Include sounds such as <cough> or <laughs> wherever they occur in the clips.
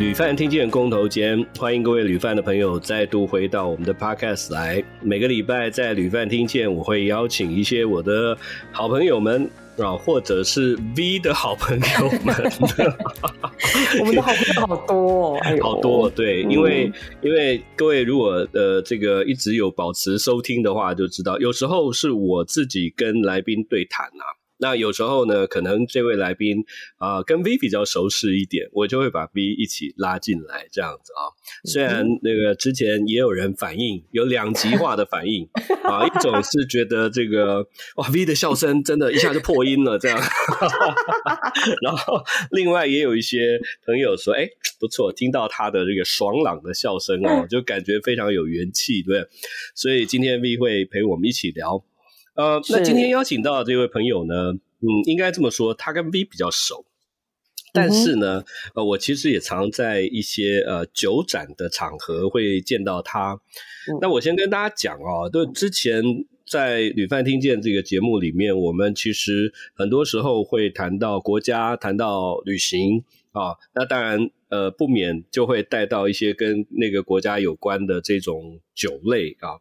旅饭听见公投间，欢迎各位旅饭的朋友再度回到我们的 podcast 来。每个礼拜在旅饭听见，我会邀请一些我的好朋友们啊，或者是 V 的好朋友们。我们的好朋友好多哦，哎、好多对，嗯、因为因为各位如果呃这个一直有保持收听的话，就知道有时候是我自己跟来宾对谈啊。那有时候呢，可能这位来宾啊、呃、跟 V 比较熟识一点，我就会把 V 一起拉进来这样子啊。虽然那个之前也有人反映有两极化的反应 <laughs> 啊，一种是觉得这个哇 V 的笑声真的一下就破音了这样，<laughs> 然后另外也有一些朋友说，哎不错，听到他的这个爽朗的笑声哦，就感觉非常有元气，对。所以今天 V 会陪我们一起聊。呃，那今天邀请到的这位朋友呢，嗯，应该这么说，他跟 V 比较熟，但是呢，呃，我其实也常在一些呃酒展的场合会见到他。那我先跟大家讲哦，就之前在旅饭听见这个节目里面，我们其实很多时候会谈到国家，谈到旅行啊，那当然。呃，不免就会带到一些跟那个国家有关的这种酒类啊。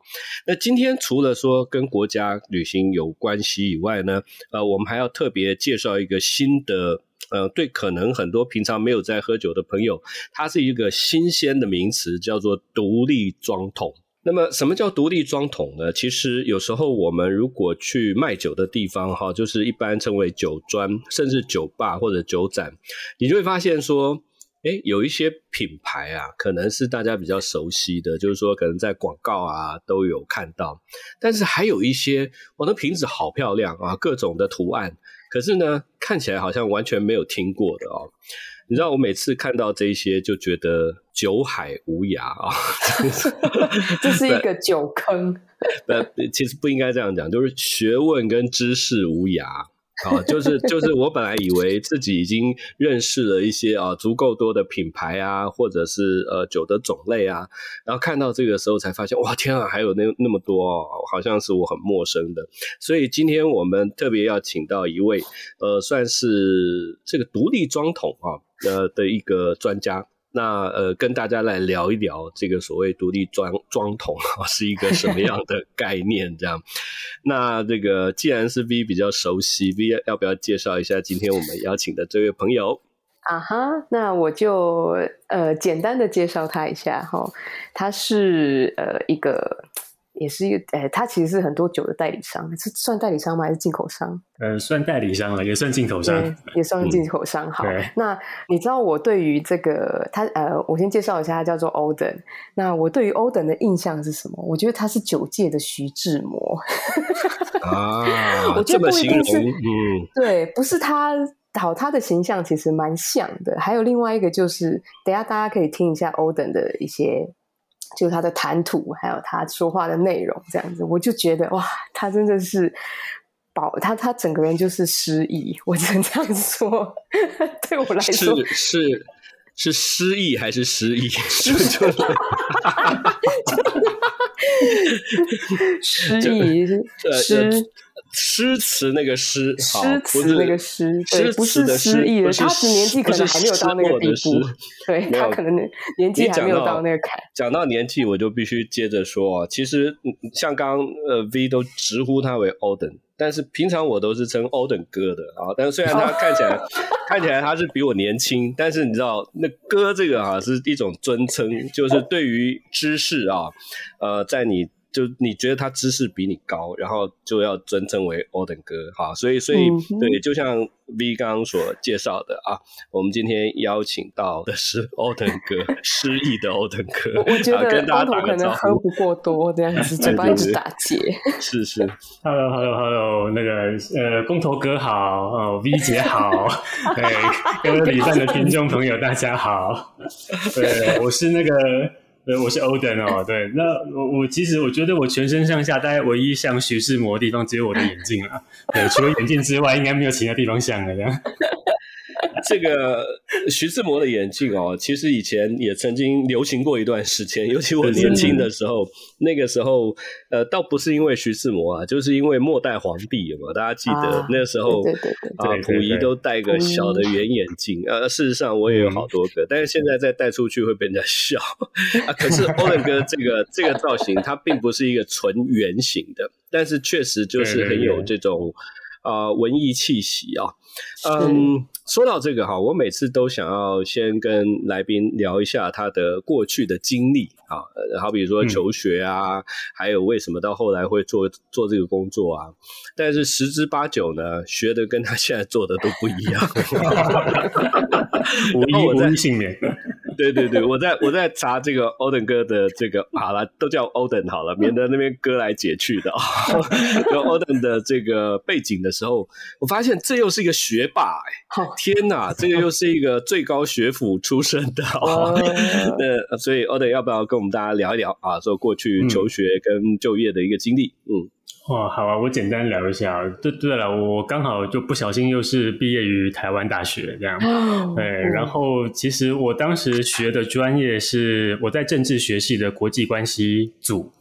那今天除了说跟国家旅行有关系以外呢，呃，我们还要特别介绍一个新的，呃，对可能很多平常没有在喝酒的朋友，它是一个新鲜的名词，叫做独立装桶。那么，什么叫独立装桶呢？其实有时候我们如果去卖酒的地方，哈，就是一般称为酒专，甚至酒吧或者酒展，你就会发现说。诶，有一些品牌啊，可能是大家比较熟悉的，就是说可能在广告啊都有看到，但是还有一些，我的瓶子好漂亮啊，各种的图案，可是呢，看起来好像完全没有听过的哦。你知道，我每次看到这些，就觉得酒海无涯啊，<laughs> 这是一个酒坑。<laughs> 呃，其实不应该这样讲，就是学问跟知识无涯。啊，就是就是，我本来以为自己已经认识了一些啊足够多的品牌啊，或者是呃酒的种类啊，然后看到这个时候才发现，哇天啊，还有那那么多哦，好像是我很陌生的。所以今天我们特别要请到一位呃，算是这个独立装桶啊呃的一个专家。那呃，跟大家来聊一聊这个所谓独立装装桶啊，是一个什么样的 <laughs> 概念？这样，那这个既然是 V 比较熟悉，V 要不要介绍一下今天我们邀请的这位朋友？啊哈，那我就呃简单的介绍他一下哈，他是呃一个。也是一个，哎、欸，他其实是很多酒的代理商，是算代理商吗？还是进口商？呃，算代理商了，也算进口商，也算进口商。嗯、好，那你知道我对于这个他，呃，我先介绍一下，他叫做 Oden。那我对于 Oden 的印象是什么？我觉得他是酒界的徐志摩。啊，我觉得不一定是，嗯，对，不是他，好，他的形象其实蛮像的。还有另外一个就是，等一下大家可以听一下 Oden 的一些。就他的谈吐，还有他说话的内容，这样子，我就觉得哇，他真的是宝，他他整个人就是失意，我只能这样说。对我来说，是是是诗意还是失忆？诗意诗。诗词那个诗，诗词那个诗，对，不是失忆的。他的年纪可能还没有到那个地步，对，他可能年纪还没有到那个坎。讲到年纪，我就必须接着说啊，其实像刚刚呃 V 都直呼他为 Oden，但是平常我都是称 Oden 哥的啊。但是虽然他看起来 <laughs> 看起来他是比我年轻，但是你知道那哥这个哈是一种尊称，就是对于知识啊，呃，在你。就你觉得他知识比你高，然后就要尊称为 Oden 哥，哈，所以所以、对，就像 V 刚刚所介绍的啊，我们今天邀请到的是 Oden 哥，失忆的 Oden 哥，我觉得跟大家打招呼，可能喝不过多这样子，<laughs> 嘴巴一直打结，是是，Hello Hello Hello，那个呃，工头哥好，哦，V 姐好，<laughs> 对，各位旅饭的听众朋友大家好，对，我是那个。对，我是 Oden 哦。对，那我我其实我觉得我全身上下大概唯一像徐志摩的地方只有我的眼镜了。对，除了眼镜之外，应该没有其他地方像了。这样，这个徐志摩的眼镜哦，其实以前也曾经流行过一段时间，尤其我年轻的时候，那个时候呃，倒不是因为徐志摩啊，就是因为末代皇帝有没有？大家记得、啊、那时候啊，溥仪都戴个小的圆眼镜，呃，事实上我也有好多个，但是现在再戴出去会被人家笑 <laughs> 啊。可是欧伦哥这个这个造型，它并不是一个纯圆形的，但是确实就是很有这种啊、呃、文艺气息啊。嗯，说到这个哈，我每次都想要先跟来宾聊一下他的过去的经历啊，好比如说求学啊，嗯、还有为什么到后来会做做这个工作啊。但是十之八九呢，学的跟他现在做的都不一样。<laughs> <laughs> 无一无一幸免。对对对，我在我在查这个欧登哥的这个好了，都叫欧登好了，免得那边割来解去的啊。就欧登的这个背景的时候，我发现这又是一个学霸哎、天哪，这个又是一个最高学府出身的哦。那所以欧登要不要跟我们大家聊一聊啊？说过去求学跟就业的一个经历，嗯。哦，好啊，我简单聊一下。对对了，我刚好就不小心又是毕业于台湾大学这样。对，然后其实我当时学的专业是我在政治学系的国际关系组。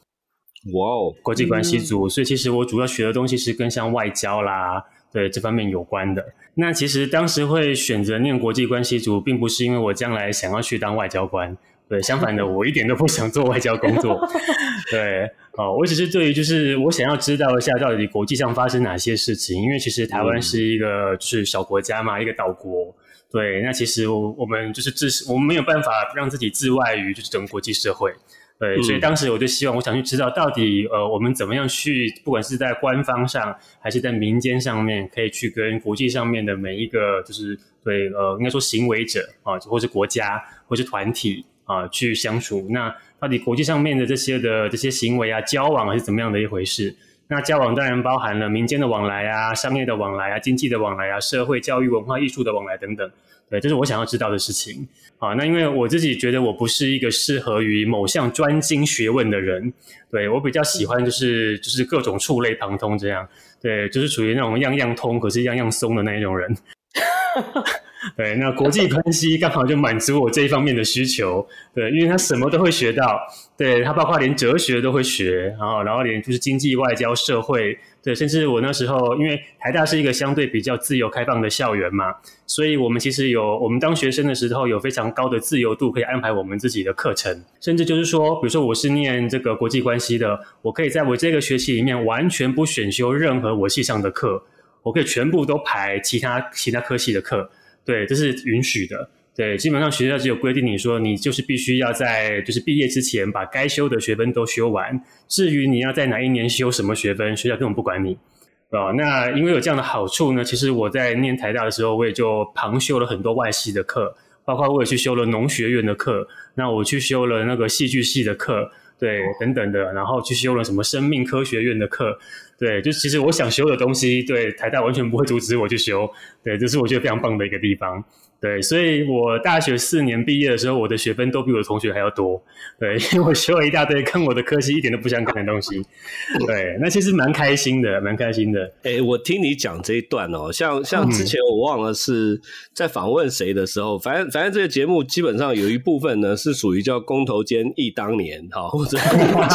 哇哦，国际关系组，所以其实我主要学的东西是跟像外交啦，对这方面有关的。那其实当时会选择念国际关系组，并不是因为我将来想要去当外交官。对，相反的，我一点都不想做外交工作。<laughs> 对，哦，我只是对于就是我想要知道一下到底国际上发生哪些事情，因为其实台湾是一个就是小国家嘛，一个岛国。对，那其实我我们就是自我们没有办法让自己自外于就是整个国际社会。对，所以当时我就希望我想去知道到底呃我们怎么样去，不管是在官方上还是在民间上面，可以去跟国际上面的每一个就是对呃应该说行为者啊，或是国家或是团体。啊，去相处，那到底国际上面的这些的这些行为啊，交往是怎么样的一回事？那交往当然包含了民间的往来啊，商业的往来啊，经济的往来啊，社会、教育、文化、艺术的往来等等。对，这是我想要知道的事情。啊，那因为我自己觉得我不是一个适合于某项专精学问的人，对，我比较喜欢就是就是各种触类旁通这样，对，就是属于那种样样通可是样样松的那一种人。<laughs> <laughs> 对，那国际关系刚好就满足我这一方面的需求。对，因为他什么都会学到，对，他包括连哲学都会学，然后然后连就是经济、外交、社会，对，甚至我那时候因为台大是一个相对比较自由开放的校园嘛，所以我们其实有我们当学生的时候有非常高的自由度，可以安排我们自己的课程，甚至就是说，比如说我是念这个国际关系的，我可以在我这个学期里面完全不选修任何我系上的课，我可以全部都排其他其他科系的课。对，这是允许的。对，基本上学校只有规定，你说你就是必须要在就是毕业之前把该修的学分都修完。至于你要在哪一年修什么学分，学校根本不管你。哦，那因为有这样的好处呢，其实我在念台大的时候，我也就旁修了很多外系的课，包括我也去修了农学院的课，那我去修了那个戏剧系的课，对，等等的，然后去修了什么生命科学院的课。对，就其实我想修的东西，对，台大完全不会阻止我去修，对，这是我觉得非常棒的一个地方。对，所以我大学四年毕业的时候，我的学分都比我的同学还要多。对，因为我修了一大堆跟我的科系一点都不相干的东西。<laughs> 对，那其实蛮开心的，蛮开心的。哎、欸，我听你讲这一段哦，像像之前我忘了是在访问谁的时候，嗯、反正反正这个节目基本上有一部分呢是属于叫公投间忆当年哈，或者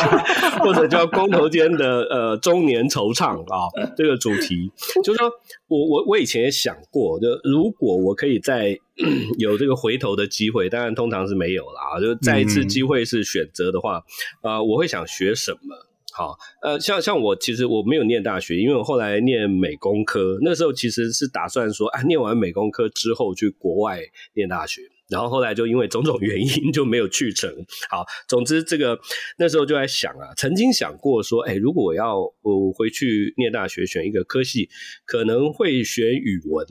<laughs> 或者叫公投间的呃中年惆怅啊，这个主题就是说我我我以前也想过，就如果我可以再 <clears throat> 有这个回头的机会，当然通常是没有啦。就再一次机会是选择的话，啊、嗯呃，我会想学什么？好，呃，像像我其实我没有念大学，因为我后来念美工科，那时候其实是打算说，啊，念完美工科之后去国外念大学，然后后来就因为种种原因就没有去成。好，总之这个那时候就在想啊，曾经想过说，哎，如果我要我回去念大学，选一个科系，可能会选语文。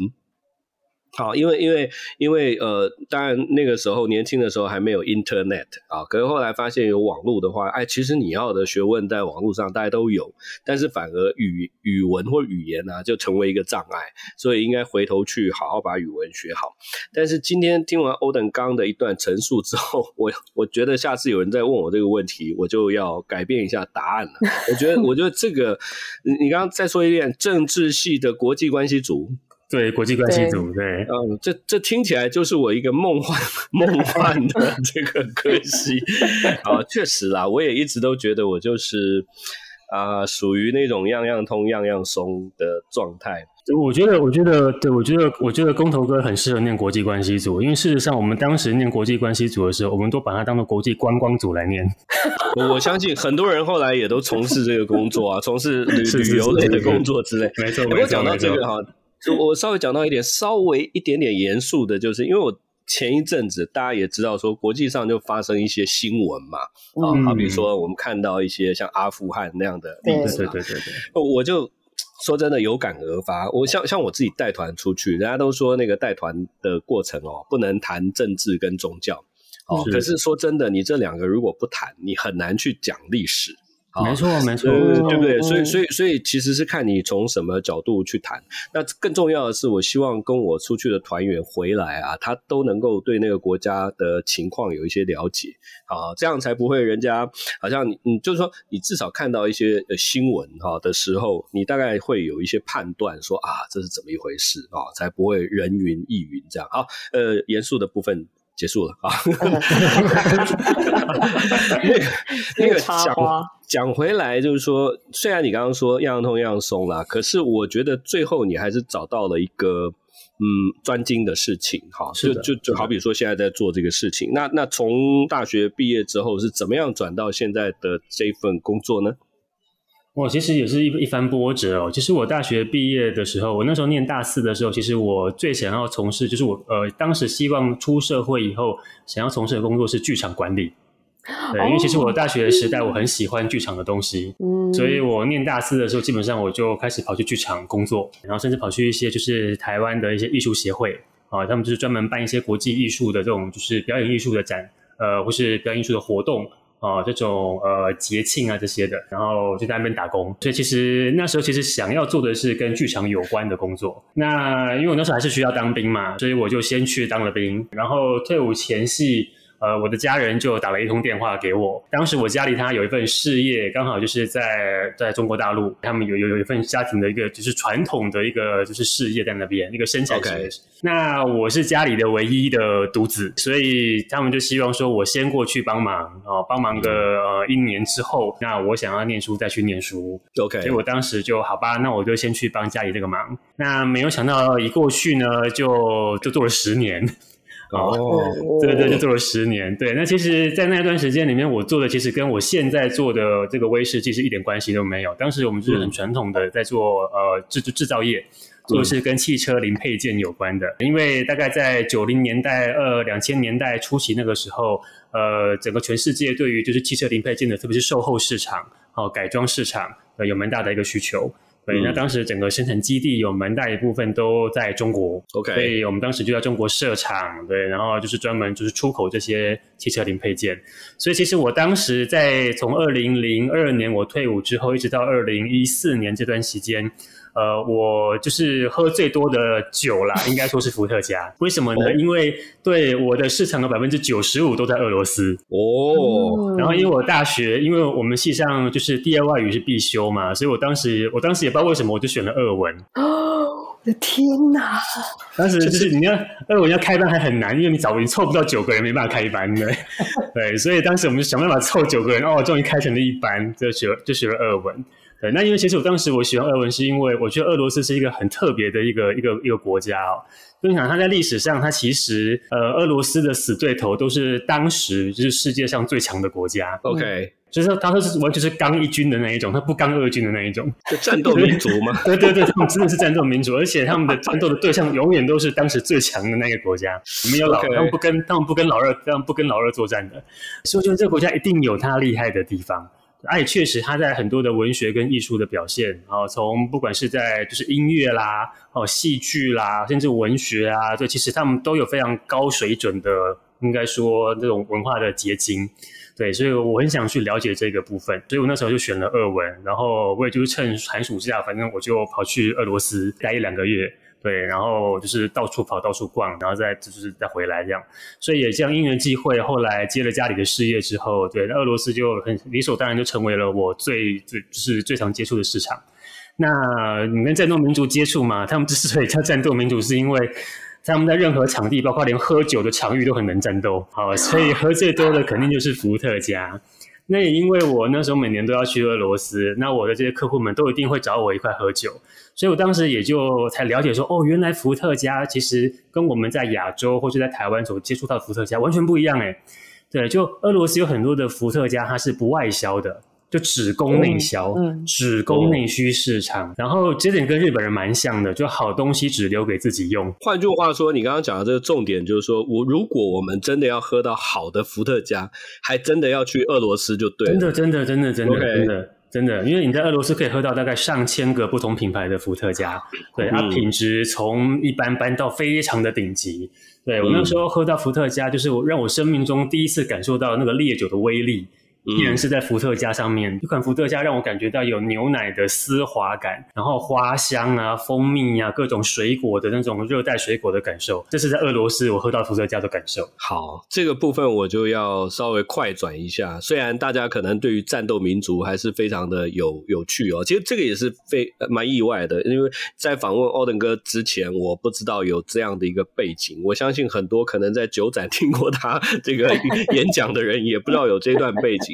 好，因为因为因为呃，当然那个时候年轻的时候还没有 Internet 啊，可是后来发现有网络的话，哎，其实你要的学问在网络上大家都有，但是反而语语文或语言啊就成为一个障碍，所以应该回头去好好把语文学好。但是今天听完欧登刚的一段陈述之后，<laughs> 我我觉得下次有人再问我这个问题，我就要改变一下答案了。我觉得我觉得这个你你刚刚再说一遍，政治系的国际关系组。对，国际关系组，对，嗯，这这听起来就是我一个梦幻梦幻的 <laughs> 这个科系啊，确实啦，我也一直都觉得我就是啊、呃，属于那种样样通样样松的状态。我觉得，我觉得，对，我觉得，我觉得工头哥很适合念国际关系组，因为事实上，我们当时念国际关系组的时候，我们都把它当做国际观光组来念。我相信很多人后来也都从事这个工作啊，从事旅旅游类的工作之类。没错，没错。讲到这个哈。我稍微讲到一点，稍微一点点严肃的，就是因为我前一阵子大家也知道说，国际上就发生一些新闻嘛，啊、嗯，好比说我们看到一些像阿富汗那样的例子，对对对对对，我就说真的有感而发。我像像我自己带团出去，人家都说那个带团的过程哦，不能谈政治跟宗教，哦，可是说真的，你这两个如果不谈，你很难去讲历史。没错，没错，对不对？所以，所以，所以，其实是看你从什么角度去谈。那更重要的是，我希望跟我出去的团员回来啊，他都能够对那个国家的情况有一些了解啊，这样才不会人家好像你，你就是说，你至少看到一些新闻哈的时候，你大概会有一些判断，说啊，这是怎么一回事啊，才不会人云亦云这样。好，呃，严肃的部分。结束了啊！<laughs> 那个那个讲讲回来，就是说，虽然你刚刚说样样通样样松啦，可是我觉得最后你还是找到了一个嗯专精的事情，哈，就就就好比说现在在做这个事情。那那从大学毕业之后是怎么样转到现在的这份工作呢？我其实也是一一番波折哦。其实我大学毕业的时候，我那时候念大四的时候，其实我最想要从事，就是我呃当时希望出社会以后想要从事的工作是剧场管理。对，因为其实我大学的时代我很喜欢剧场的东西，嗯，所以我念大四的时候，基本上我就开始跑去剧场工作，然后甚至跑去一些就是台湾的一些艺术协会啊，他们就是专门办一些国际艺术的这种就是表演艺术的展，呃，或是表演艺术的活动。啊，这种呃节庆啊这些的，然后就在那边打工。所以其实那时候其实想要做的是跟剧场有关的工作。那因为我那时候还是需要当兵嘛，所以我就先去当了兵。然后退伍前夕。呃，我的家人就打了一通电话给我。当时我家里他有一份事业，刚好就是在在中国大陆，他们有有有一份家庭的一个就是传统的一个就是事业在那边，一个生产事业。Okay. 那我是家里的唯一的独子，所以他们就希望说我先过去帮忙哦，帮忙个呃一年之后，那我想要念书再去念书。OK，所以我当时就好吧，那我就先去帮家里这个忙。那没有想到一过去呢，就就做了十年。哦，对对，就做了十年。对，那其实，在那段时间里面，我做的其实跟我现在做的这个威士忌是一点关系都没有。当时我们是很传统的在做呃制制造业，做的是跟汽车零配件有关的。因为大概在九零年代、呃两千年代初期那个时候，呃，整个全世界对于就是汽车零配件的，特别是售后市场、哦改装市场，呃，有蛮大的一个需求。对，那当时整个生产基地有蛮大一部分都在中国，OK，所以我们当时就在中国设厂，对，然后就是专门就是出口这些汽车零配件。所以其实我当时在从二零零二年我退伍之后，一直到二零一四年这段时间。呃，我就是喝最多的酒啦，应该说是伏特加。为什么呢？哦、因为对我的市场的百分之九十五都在俄罗斯哦。然后因为我大学，因为我们系上就是第二外语是必修嘛，所以我当时我当时也不知道为什么，我就选了俄文。哦，我的天哪！当时就是你要俄文要开班还很难，因为你找你凑不到九个人，没办法开班的。<laughs> 对，所以当时我们就想办法凑九个人，哦，终于开成了一班，就学就学了俄文。对，那因为其实我当时我喜欢俄文，是因为我觉得俄罗斯是一个很特别的一个一个一个国家哦。就你想，它在历史上，它其实呃，俄罗斯的死对头都是当时就是世界上最强的国家。OK，就是说，他说是完全是刚一军的那一种，他不刚二军的那一种，就战斗民族嘛。<laughs> 对对对，他们真的是战斗民族，而且他们的战斗的对象永远都是当时最强的那个国家。没有老.他们不跟他们不跟老二，他们不跟老二作战的。所以我觉得这个国家一定有它厉害的地方。而且确实，他在很多的文学跟艺术的表现，啊，从不管是在就是音乐啦，哦，戏剧啦，甚至文学啊，对，其实他们都有非常高水准的，应该说这种文化的结晶，对，所以我很想去了解这个部分，所以我那时候就选了俄文，然后我也就是趁寒暑假，反正我就跑去俄罗斯待一两个月。对，然后就是到处跑，到处逛，然后再就是再回来这样，所以也这样因缘际会，后来接了家里的事业之后，对，那俄罗斯就很理所当然就成为了我最最就是最常接触的市场。那你跟战斗民族接触嘛？他们之所以叫战斗民族，是因为他们在任何场地，包括连喝酒的场域都很能战斗。好，所以喝最多的肯定就是伏特加。那也因为我那时候每年都要去俄罗斯，那我的这些客户们都一定会找我一块喝酒，所以我当时也就才了解说，哦，原来伏特加其实跟我们在亚洲或者在台湾所接触到的伏特加完全不一样诶。对，就俄罗斯有很多的伏特加，它是不外销的。就只供内销，嗯，只供内需市场，嗯、然后这点跟日本人蛮像的，就好东西只留给自己用。换句话说，你刚刚讲的这个重点就是说，我如果我们真的要喝到好的伏特加，还真的要去俄罗斯就对了。真的，真的，真的，真的，真的，真的，因为你在俄罗斯可以喝到大概上千个不同品牌的伏特加，对，它、嗯啊、品质从一般般到非常的顶级。对，我那时候喝到伏特加，就是我让我生命中第一次感受到那个烈酒的威力。依然是在伏特加上面，这款伏特加让我感觉到有牛奶的丝滑感，然后花香啊、蜂蜜啊、各种水果的那种热带水果的感受，这是在俄罗斯我喝到伏特加的感受。好，这个部分我就要稍微快转一下。虽然大家可能对于战斗民族还是非常的有有趣哦，其实这个也是非蛮意外的，因为在访问 Oden 哥之前，我不知道有这样的一个背景。我相信很多可能在酒展听过他这个 <laughs> 演讲的人，也不知道有这段背景。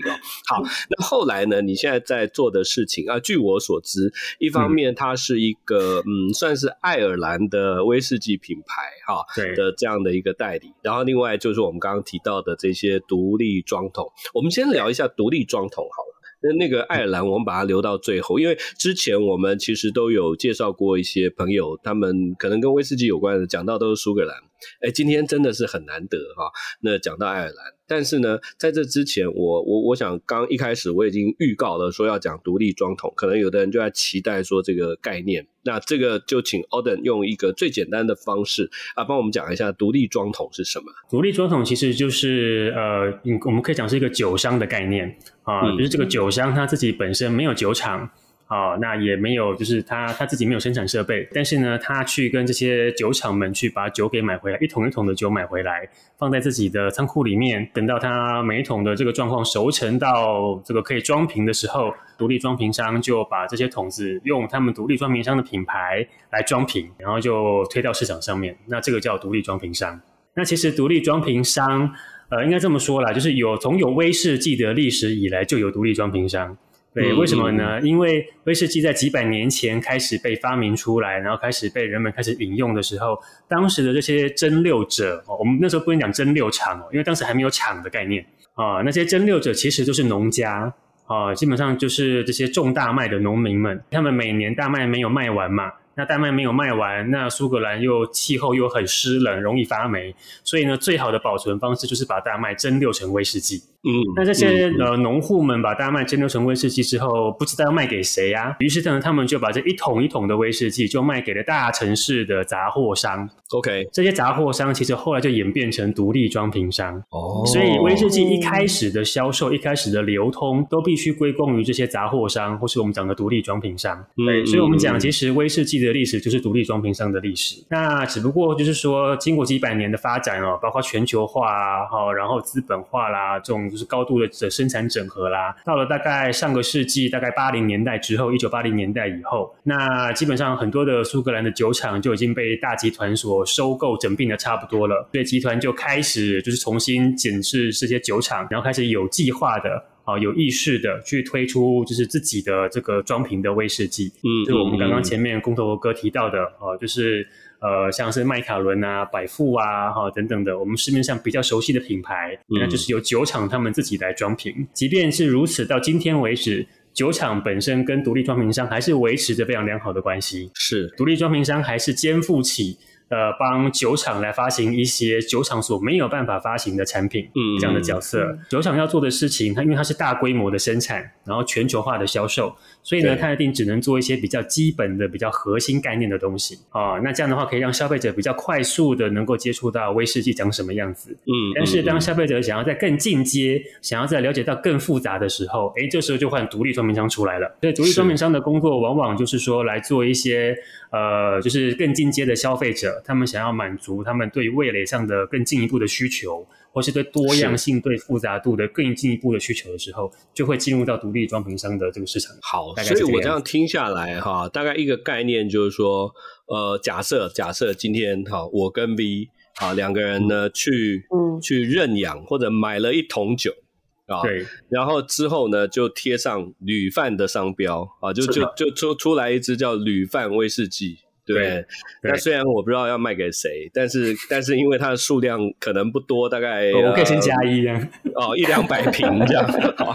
好，那后来呢？你现在在做的事情啊，据我所知，一方面它是一个嗯，嗯，算是爱尔兰的威士忌品牌哈，对的这样的一个代理。然后另外就是我们刚刚提到的这些独立装桶，我们先聊一下独立装桶好了。那那个爱尔兰，我们把它留到最后，因为之前我们其实都有介绍过一些朋友，他们可能跟威士忌有关的，讲到都是苏格兰。哎，今天真的是很难得哈。那讲到爱尔兰，但是呢，在这之前，我我我想刚一开始我已经预告了说要讲独立装桶，可能有的人就在期待说这个概念。那这个就请 Oden 用一个最简单的方式啊，帮我们讲一下独立装桶是什么。独立装桶其实就是呃，我们可以讲是一个酒商的概念啊，就、嗯、是这个酒商他自己本身没有酒厂。哦，那也没有，就是他他自己没有生产设备，但是呢，他去跟这些酒厂们去把酒给买回来，一桶一桶的酒买回来，放在自己的仓库里面，等到他每一桶的这个状况熟成到这个可以装瓶的时候，独立装瓶商就把这些桶子用他们独立装瓶商的品牌来装瓶，然后就推到市场上面。那这个叫独立装瓶商。那其实独立装瓶商，呃，应该这么说啦，就是有从有威士忌的历史以来就有独立装瓶商。对，为什么呢？因为威士忌在几百年前开始被发明出来，然后开始被人们开始饮用的时候，当时的这些蒸馏者，我们那时候不能讲蒸馏厂哦，因为当时还没有厂的概念啊。那些蒸馏者其实都是农家啊，基本上就是这些种大麦的农民们，他们每年大麦没有卖完嘛。那大麦没有卖完，那苏格兰又气候又很湿冷，容易发霉，所以呢，最好的保存方式就是把大麦蒸馏成威士忌。嗯，那这些、嗯、呃农户们把大麦蒸馏成威士忌之后，不知道要卖给谁呀、啊？于是呢，他们就把这一桶一桶的威士忌就卖给了大城市的杂货商。OK，这些杂货商其实后来就演变成独立装瓶商。哦，所以威士忌一开始的销售、一开始的流通，都必须归功于这些杂货商，或是我们讲的独立装瓶商。对，所以我们讲，其实威士忌的的历史就是独立装瓶商的历史，那只不过就是说，经过几百年的发展哦，包括全球化啊，哈，然后资本化啦，这种就是高度的的生产整合啦，到了大概上个世纪大概八零年代之后，一九八零年代以后，那基本上很多的苏格兰的酒厂就已经被大集团所收购整并的差不多了，所以集团就开始就是重新检视这些酒厂，然后开始有计划的。啊，有意识的去推出就是自己的这个装瓶的威士忌，嗯，就是我们刚刚前面工头哥提到的，啊，就是呃，像是麦卡伦啊、百富啊，哈等等的，我们市面上比较熟悉的品牌，嗯，那就是由酒厂他们自己来装瓶。即便是如此，到今天为止，酒厂本身跟独立装瓶商还是维持着非常良好的关系，是独立装瓶商还是肩负起。呃，帮酒厂来发行一些酒厂所没有办法发行的产品，嗯，这样的角色，嗯、酒厂要做的事情，它因为它是大规模的生产，然后全球化的销售，所以呢，它一定只能做一些比较基本的、比较核心概念的东西啊、哦。那这样的话，可以让消费者比较快速的能够接触到威士忌长什么样子。嗯，但是当消费者想要在更进阶，想要在了解到更复杂的时候，诶，这时候就换独立装瓶商出来了。所以，独立装瓶商的工作往往就是说来做一些呃，就是更进阶的消费者。者，他们想要满足他们对味蕾上的更进一步的需求，或是对多样性、对复杂度的更进一步的需求的时候，就会进入到独立装瓶商的这个市场。好，所以我这样听下来哈，大概一个概念就是说，呃，假设假设今天哈，我跟 V 啊两个人呢去嗯去认养或者买了一桶酒。啊，对，然后之后呢，就贴上铝饭的商标啊，就就就出出来一支叫铝饭威士忌。对，对，那虽然我不知道要卖给谁，但是但是因为它的数量可能不多，大概、哦、我可以先加一啊，哦，一两百 <laughs> 瓶这样。好，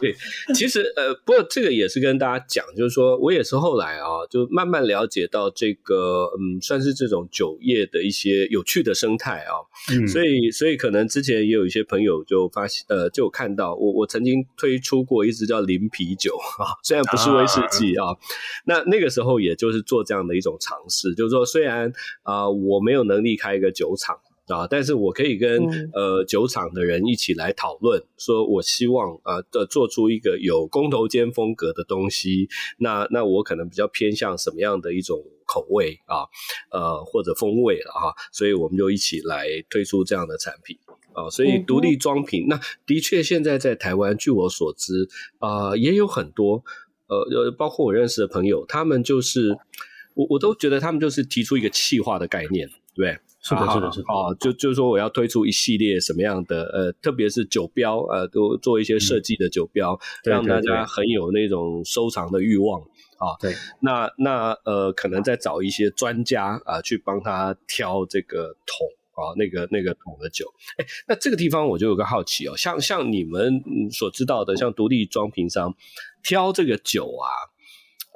对，其实呃，不过这个也是跟大家讲，就是说我也是后来啊，就慢慢了解到这个嗯，算是这种酒业的一些有趣的生态啊。嗯，所以所以可能之前也有一些朋友就发现呃，就看到我我曾经推出过一支叫零啤酒啊，虽然不是威士忌啊，啊那那个时候也就是做这样的一种。尝试就是说，虽然啊、呃，我没有能力开一个酒厂啊，但是我可以跟、嗯、呃酒厂的人一起来讨论，说我希望啊的、呃、做出一个有工头间风格的东西。那那我可能比较偏向什么样的一种口味啊，呃或者风味了哈，所以我们就一起来推出这样的产品啊。所以独立装瓶，嗯、那的确现在在台湾，据我所知啊、呃，也有很多呃，包括我认识的朋友，他们就是。我我都觉得他们就是提出一个气化的概念，对，是的，是的，是的，啊，就就是说我要推出一系列什么样的呃，特别是酒标，呃，都做一些设计的酒标，嗯、让大家很有那种收藏的欲望啊。对，那那呃，可能再找一些专家啊，去帮他挑这个桶啊，那个那个桶的酒。哎，那这个地方我就有个好奇哦，像像你们所知道的，像独立装瓶商挑这个酒啊。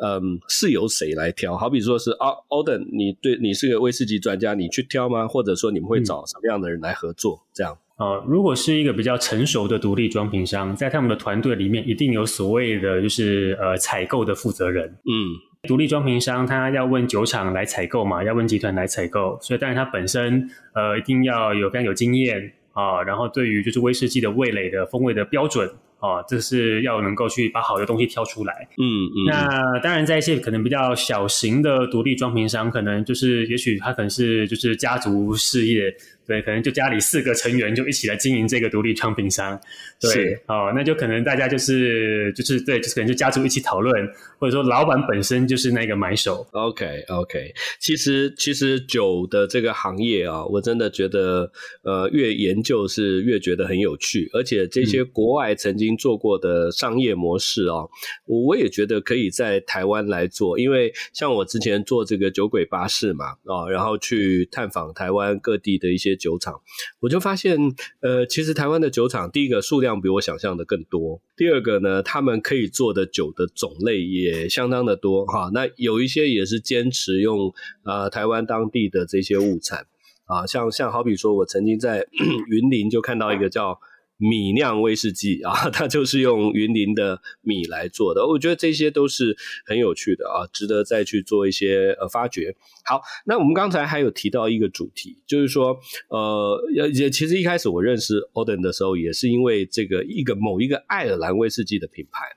嗯，是由谁来挑？好比说是奥奥登，你对你是个威士忌专家，你去挑吗？或者说你们会找什么样的人来合作？嗯、这样啊、呃，如果是一个比较成熟的独立装瓶商，在他们的团队里面，一定有所谓的就是呃采购的负责人。嗯，独立装瓶商他要问酒厂来采购嘛，要问集团来采购，所以当然他本身呃一定要有非常有经验啊、呃，然后对于就是威士忌的味蕾的风味的标准。哦，这是要能够去把好的东西挑出来。嗯嗯。那当然，在一些可能比较小型的独立装瓶商，可能就是也许他可能是就是家族事业。对，可能就家里四个成员就一起来经营这个独立装瓶商，对，哦，那就可能大家就是就是对，就是可能就家族一起讨论，或者说老板本身就是那个买手。OK OK，其实其实酒的这个行业啊，我真的觉得呃越研究是越觉得很有趣，而且这些国外曾经做过的商业模式啊，我、嗯、我也觉得可以在台湾来做，因为像我之前做这个酒鬼巴士嘛啊，然后去探访台湾各地的一些。酒厂，我就发现，呃，其实台湾的酒厂，第一个数量比我想象的更多，第二个呢，他们可以做的酒的种类也相当的多哈。那有一些也是坚持用啊、呃、台湾当地的这些物产啊，像像好比说，我曾经在 <clears throat> 云林就看到一个叫。米酿威士忌 <laughs> 啊，它就是用云林的米来做的。我觉得这些都是很有趣的啊，值得再去做一些呃发掘。好，那我们刚才还有提到一个主题，就是说呃，也其实一开始我认识 Odin 的时候，也是因为这个一个某一个爱尔兰威士忌的品牌。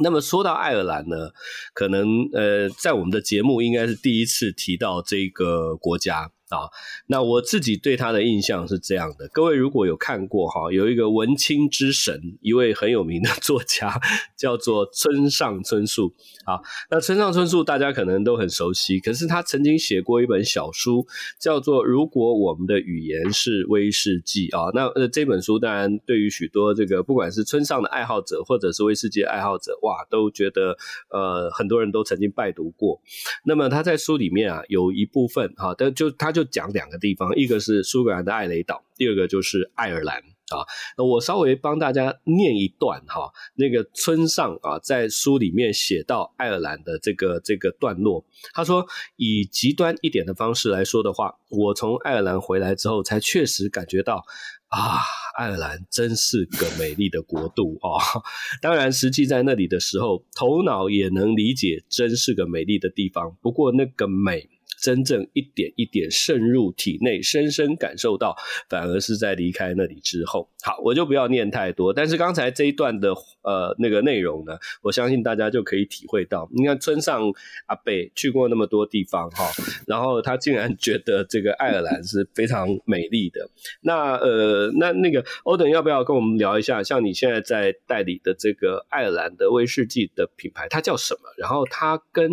那么说到爱尔兰呢，可能呃，在我们的节目应该是第一次提到这个国家。啊，那我自己对他的印象是这样的。各位如果有看过哈，有一个文青之神，一位很有名的 <laughs> 作家，叫做村上春树。啊，那村上春树大家可能都很熟悉，可是他曾经写过一本小书，叫做《如果我们的语言是威士忌》啊。那呃，这本书当然对于许多这个不管是村上的爱好者，或者是威士忌爱好者，哇，都觉得呃，很多人都曾经拜读过。那么他在书里面啊，有一部分哈，但就他就就讲两个地方，一个是苏格兰的艾雷岛，第二个就是爱尔兰。啊，那我稍微帮大家念一段哈，那个村上啊，在书里面写到爱尔兰的这个这个段落，他说，以极端一点的方式来说的话，我从爱尔兰回来之后，才确实感觉到啊，爱尔兰真是个美丽的国度啊。<laughs> 当然，实际在那里的时候，头脑也能理解，真是个美丽的地方。不过那个美。真正一点一点渗入体内，深深感受到，反而是在离开那里之后。好，我就不要念太多。但是刚才这一段的呃那个内容呢，我相信大家就可以体会到。你看村上阿伯去过那么多地方哈，然后他竟然觉得这个爱尔兰是非常美丽的。那呃，那那个欧登要不要跟我们聊一下？像你现在在代理的这个爱尔兰的威士忌的品牌，它叫什么？然后它跟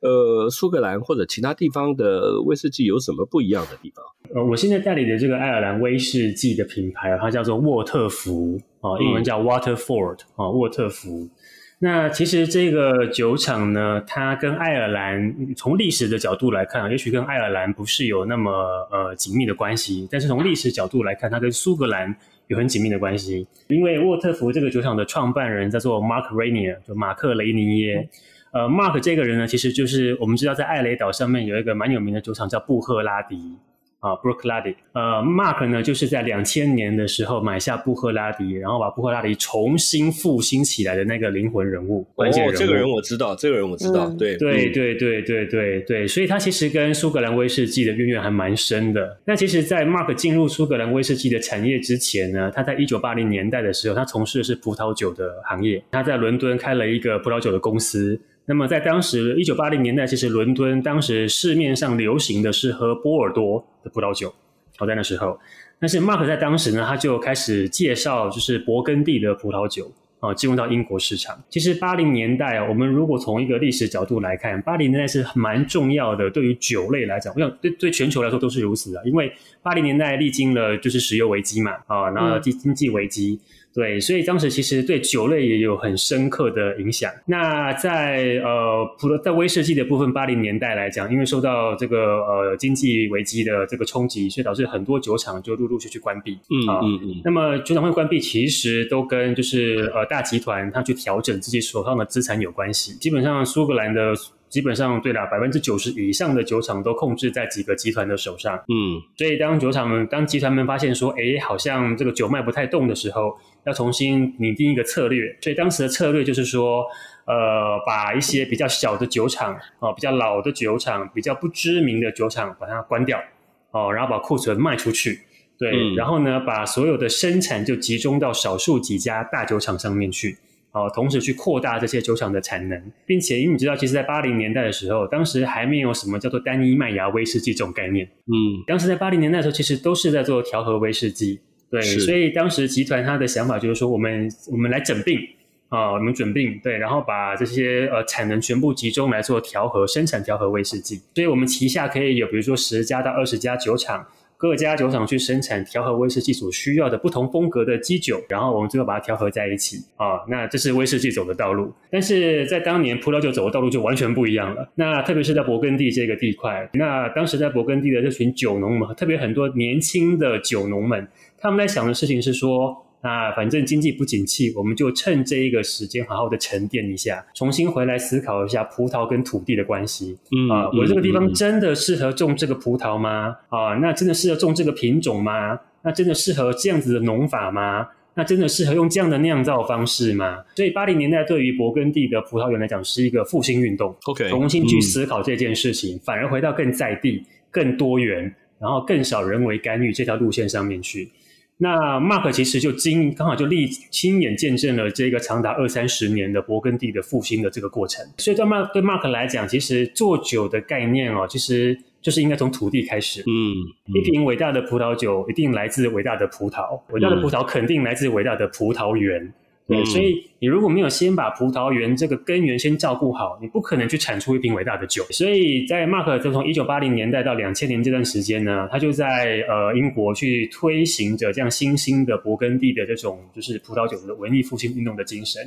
呃苏格兰或者其他地方的威士忌有什么不一样的地方？呃，我现在代理的这个爱尔兰威士忌的品牌，它叫做沃特福啊，英文叫 Waterford 啊，沃特福。那其实这个酒厂呢，它跟爱尔兰从历史的角度来看，也许跟爱尔兰不是有那么呃紧密的关系，但是从历史角度来看，它跟苏格兰有很紧密的关系。因为沃特福这个酒厂的创办人叫做 Mark Rainier，就马克雷尼耶。呃，Mark 这个人呢，其实就是我们知道在艾雷岛上面有一个蛮有名的酒厂叫布赫拉迪。啊，Bruichladdich，呃，Mark 呢，就是在两千年的时候买下布赫拉迪，然后把布赫拉迪重新复兴起来的那个灵魂人物，关键人物。哦，这个人我知道，这个人我知道，嗯、对，对，对，对，对，对，对，所以他其实跟苏格兰威士忌的渊源还蛮深的。那其实，在 Mark 进入苏格兰威士忌的产业之前呢，他在一九八零年代的时候，他从事的是葡萄酒的行业，他在伦敦开了一个葡萄酒的公司。那么在当时一九八零年代，其实伦敦当时市面上流行的是喝波尔多的葡萄酒，好在那时候。但是 Mark 在当时呢，他就开始介绍就是勃艮第的葡萄酒啊，进入到英国市场。其实八零年代啊，我们如果从一个历史角度来看，八零年代是蛮重要的，对于酒类来讲，我想对对全球来说都是如此啊，因为八零年代历经了就是石油危机嘛啊，然后经经济危机。对，所以当时其实对酒类也有很深刻的影响。那在呃，普罗在威士忌的部分，八零年代来讲，因为受到这个呃经济危机的这个冲击，所以导致很多酒厂就陆陆续续关闭。嗯嗯嗯。嗯，那么酒厂会关闭，其实都跟就是呃大集团它去调整自己手上的资产有关系。基本上苏格兰的。基本上对啦，百分之九十以上的酒厂都控制在几个集团的手上。嗯，所以当酒厂们、当集团们发现说，哎，好像这个酒卖不太动的时候，要重新拟定一个策略。所以当时的策略就是说，呃，把一些比较小的酒厂啊、呃，比较老的酒厂、比较不知名的酒厂，把它关掉，哦、呃，然后把库存卖出去。对，嗯、然后呢，把所有的生产就集中到少数几家大酒厂上面去。哦，同时去扩大这些酒厂的产能，并且因为你知道，其实，在八零年代的时候，当时还没有什么叫做单一麦芽威士忌这种概念。嗯，当时在八零年代的时候，其实都是在做调和威士忌。对，所以当时集团他的想法就是说，我们我们来整并啊，我们整并对，然后把这些呃产能全部集中来做调和生产调和威士忌。所以我们旗下可以有比如说十家到二十家酒厂。各家酒厂去生产调和威士忌所需要的不同风格的基酒，然后我们最后把它调和在一起啊。那这是威士忌走的道路，但是在当年葡萄酒走的道路就完全不一样了。那特别是在勃艮第这个地块，那当时在勃艮第的这群酒农们，特别很多年轻的酒农们，他们在想的事情是说。那反正经济不景气，我们就趁这一个时间好好的沉淀一下，重新回来思考一下葡萄跟土地的关系。嗯啊，我这个地方真的适合种这个葡萄吗？啊，那真的适合种这个品种吗？那真的适合这样子的农法吗？那真的适合用这样的酿造方式吗？所以八零年代对于勃艮第的葡萄园来讲是一个复兴运动。OK，重新去思考这件事情，嗯、反而回到更在地、更多元，然后更少人为干预这条路线上面去。那 Mark 其实就经刚好就历亲眼见证了这个长达二三十年的勃艮第的复兴的这个过程，所以对 Mark 对 Mark 来讲，其实做酒的概念哦，其实就是应该从土地开始。嗯，嗯一瓶伟大的葡萄酒一定来自伟大的葡萄，伟大的葡萄肯定来自伟大的葡萄园。对，所以你如果没有先把葡萄园这个根源先照顾好，你不可能去产出一瓶伟大的酒。所以在 Mark 就从一九八零年代到两千年这段时间呢，他就在呃英国去推行着这样新兴的勃艮第的这种就是葡萄酒的文艺复兴运动的精神。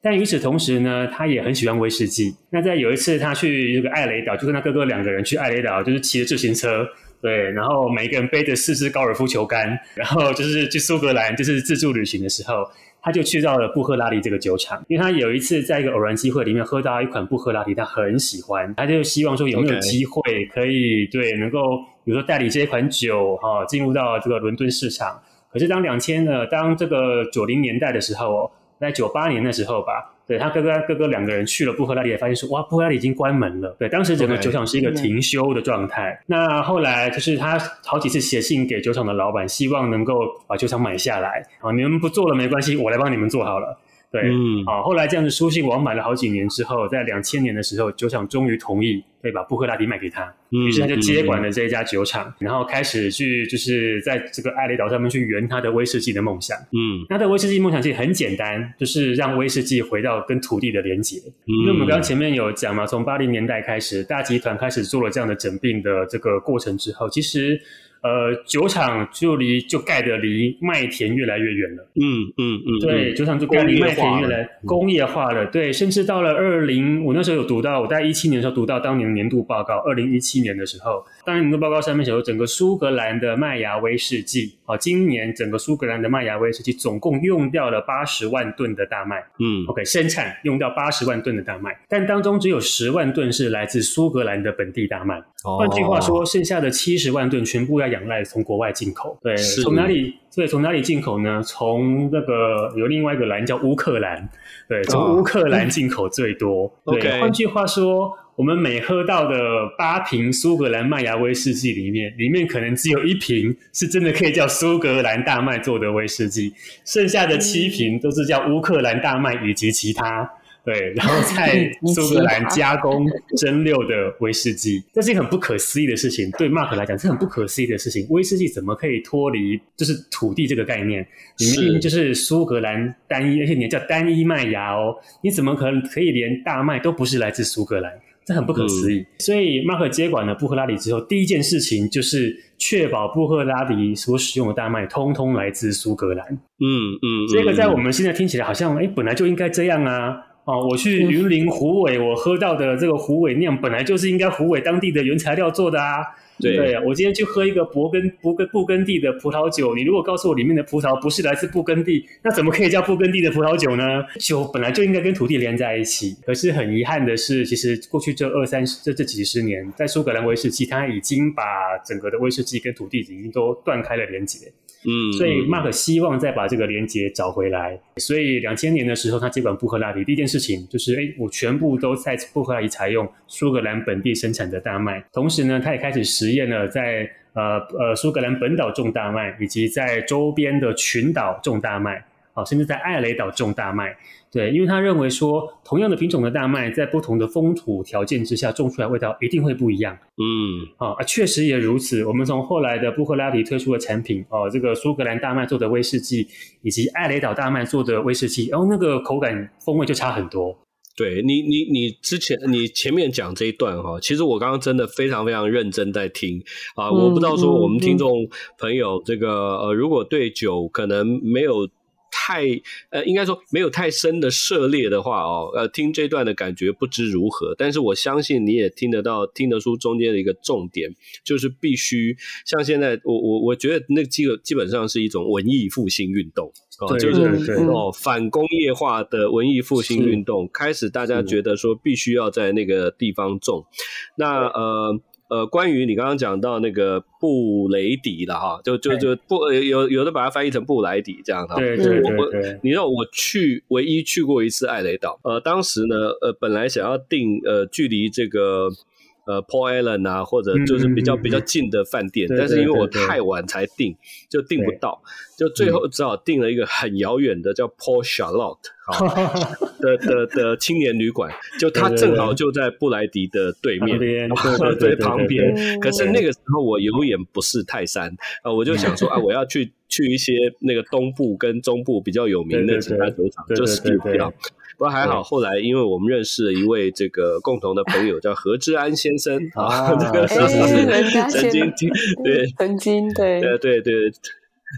但与此同时呢，他也很喜欢威士忌。那在有一次他去这个艾雷岛，就跟他哥哥两个人去艾雷岛，就是骑着自行车，对，然后每一个人背着四支高尔夫球杆，然后就是去苏格兰就是自助旅行的时候。他就去到了布赫拉迪这个酒厂，因为他有一次在一个偶然机会里面喝到一款布赫拉迪，他很喜欢，他就希望说有没有机会可以.对能够，比如说代理这一款酒哈进入到这个伦敦市场。可是当两千呢，当这个九零年代的时候，在九八年的时候吧。对，他哥哥哥哥两个人去了布赫拉里，也发现说哇，布赫拉里已经关门了。对，当时整个酒厂是一个停休的状态。Okay. 那后来就是他好几次写信给酒厂的老板，希望能够把酒厂买下来。啊，你们不做了没关系，我来帮你们做好了。对，嗯，好，后来这样子书信往返了好几年之后，在两千年的时候，酒厂终于同意。可以把布克拉迪卖给他，于是他就接管了这一家酒厂，然后开始去就是在这个艾雷岛上面去圆他的威士忌的梦想。嗯，他的威士忌梦想其实很简单，就是让威士忌回到跟土地的连结。嗯，因为我们刚刚前面有讲嘛，从八零年代开始，大集团开始做了这样的整并的这个过程之后，其实。呃，酒厂就离就盖的离麦田越来越远了。嗯嗯嗯，对，酒厂就盖离麦田越来工业化了。对，甚至到了二零，我那时候有读到，我在一七年的时候读到当年的年度报告。二零一七年的时候，当年年度报告上面写说，整个苏格兰的麦芽威士忌，啊，今年整个苏格兰的麦芽威士忌总共用掉了八十万吨的大麦。嗯，OK，生产用掉八十万吨的大麦，但当中只有十万吨是来自苏格兰的本地大麦。换句话说，剩下的七十万吨全部要仰赖从国外进口。对，从哪里？对，从哪里进口呢？从那个有另外一个兰叫乌克兰。对，从乌克兰进口最多。对，换句话说，我们每喝到的八瓶苏格兰麦芽威士忌里面，里面可能只有一瓶是真的可以叫苏格兰大麦做的威士忌，剩下的七瓶都是叫乌克兰大麦以及其他。对，然后在 <laughs> 苏格兰加工蒸馏的威士忌，这是一个很不可思议的事情。对 Mark 来讲，是很不可思议的事情。威士忌怎么可以脱离就是土地这个概念？里面就是苏格兰单一，而且你叫单一麦芽哦，你怎么可能可以连大麦都不是来自苏格兰？这很不可思议。嗯、所以 Mark 接管了布赫拉里之后，第一件事情就是确保布赫拉里所使用的大麦通通来自苏格兰。嗯嗯，这个在我们现在听起来好像，哎，本来就应该这样啊。哦，我去云林虎尾，我喝到的这个虎尾酿本来就是应该虎尾当地的原材料做的啊。对，呀，我今天去喝一个勃根勃根布根地的葡萄酒，你如果告诉我里面的葡萄不是来自布根地，那怎么可以叫布根地的葡萄酒呢？酒本来就应该跟土地连在一起。可是很遗憾的是，其实过去这二三十这这几十年，在苏格兰威士忌，它已经把整个的威士忌跟土地已经都断开了连接。嗯，所以 Mark 希望再把这个连接找回来。所以两千年的时候，他接管布赫拉提，第一件事情就是，哎，我全部都在布赫拉提采用苏格兰本地生产的大麦。同时呢，他也开始实验了在呃呃苏格兰本岛种大麦，以及在周边的群岛种大麦。啊，甚至在艾雷岛种大麦，对，因为他认为说，同样的品种的大麦，在不同的风土条件之下，种出来味道一定会不一样。嗯，啊，确实也如此。我们从后来的布赫拉迪推出的产品，哦，这个苏格兰大麦做的威士忌，以及艾雷岛大麦做的威士忌，然后那个口感风味就差很多。对你，你，你之前你前面讲这一段哈，其实我刚刚真的非常非常认真在听啊。我不知道说我们听众朋友这个呃，如果对酒可能没有。太呃，应该说没有太深的涉猎的话哦，呃，听这段的感觉不知如何。但是我相信你也听得到、听得出中间的一个重点，就是必须像现在，我我我觉得那基基本上是一种文艺复兴运动哦，就是哦反工业化的文艺复兴运动开始，大家觉得说必须要在那个地方种。那呃。呃，关于你刚刚讲到那个布雷迪了哈，就就就布有有的把它翻译成布莱迪这样哈。对对对，对我。你知道我去唯一去过一次艾雷岛，呃，当时呢，呃，本来想要定呃距离这个。呃，Paul Allen 啊，或者就是比较、嗯、比较近的饭店，嗯、但是因为我太晚才订，就订不到，就最后只好订了一个很遥远的叫 Paul Charlotte <laughs> 的的的青年旅馆，就它正好就在布莱迪的对面，对 <laughs> 旁边。可是那个时候我有眼不识泰山啊，我就想说啊，我要去去一些那个东部跟中部比较有名的其他酒厂，就 skip 掉。不过还好，后来因为我们认识了一位这个共同的朋友，叫何志安先生啊，<laughs> 这个是曾经听对曾经 <laughs> 对。呃对对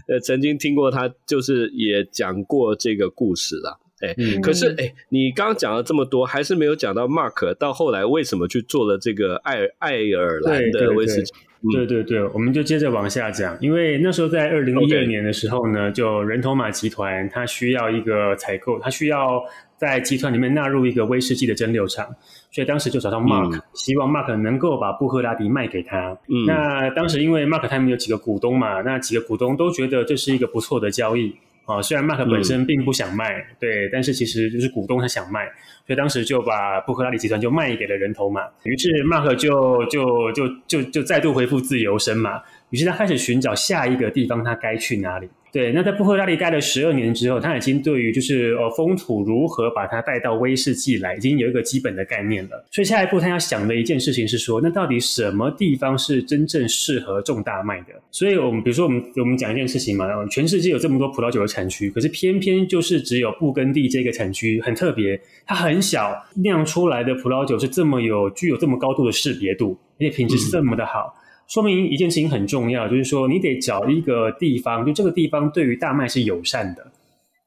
呃曾经听过他就是也讲过这个故事了，哎，可是哎，你刚刚讲了这么多，还是没有讲到 Mark 到后来为什么去做了这个爱爱尔兰的威士忌？对对对，我们就接着往下讲，因为那时候在二零一二年的时候呢，就人头马集团它需要一个采购，它需要。在集团里面纳入一个威士忌的蒸馏厂，所以当时就找到 Mark，、嗯、希望 Mark 能够把布赫拉迪卖给他。嗯、那当时因为 Mark 他们有几个股东嘛，那几个股东都觉得这是一个不错的交易。啊。虽然 Mark 本身并不想卖，嗯、对，但是其实就是股东他想卖，所以当时就把布克拉里集团就卖给了人头马。于是 Mark 就就就就就再度恢复自由身嘛。于是他开始寻找下一个地方，他该去哪里？对，那在布赫拉利待了十二年之后，他已经对于就是呃风土如何把它带到威士忌来，已经有一个基本的概念了。所以下一步他要想的一件事情是说，那到底什么地方是真正适合种大麦的？所以我们比如说我们我们讲一件事情嘛，全世界有这么多葡萄酒的产区，可是偏偏就是只有布根地这个产区很特别，它很小，酿出来的葡萄酒是这么有具有这么高度的识别度，而且品质是这么的好。说明一件事情很重要，就是说你得找一个地方，就这个地方对于大麦是友善的，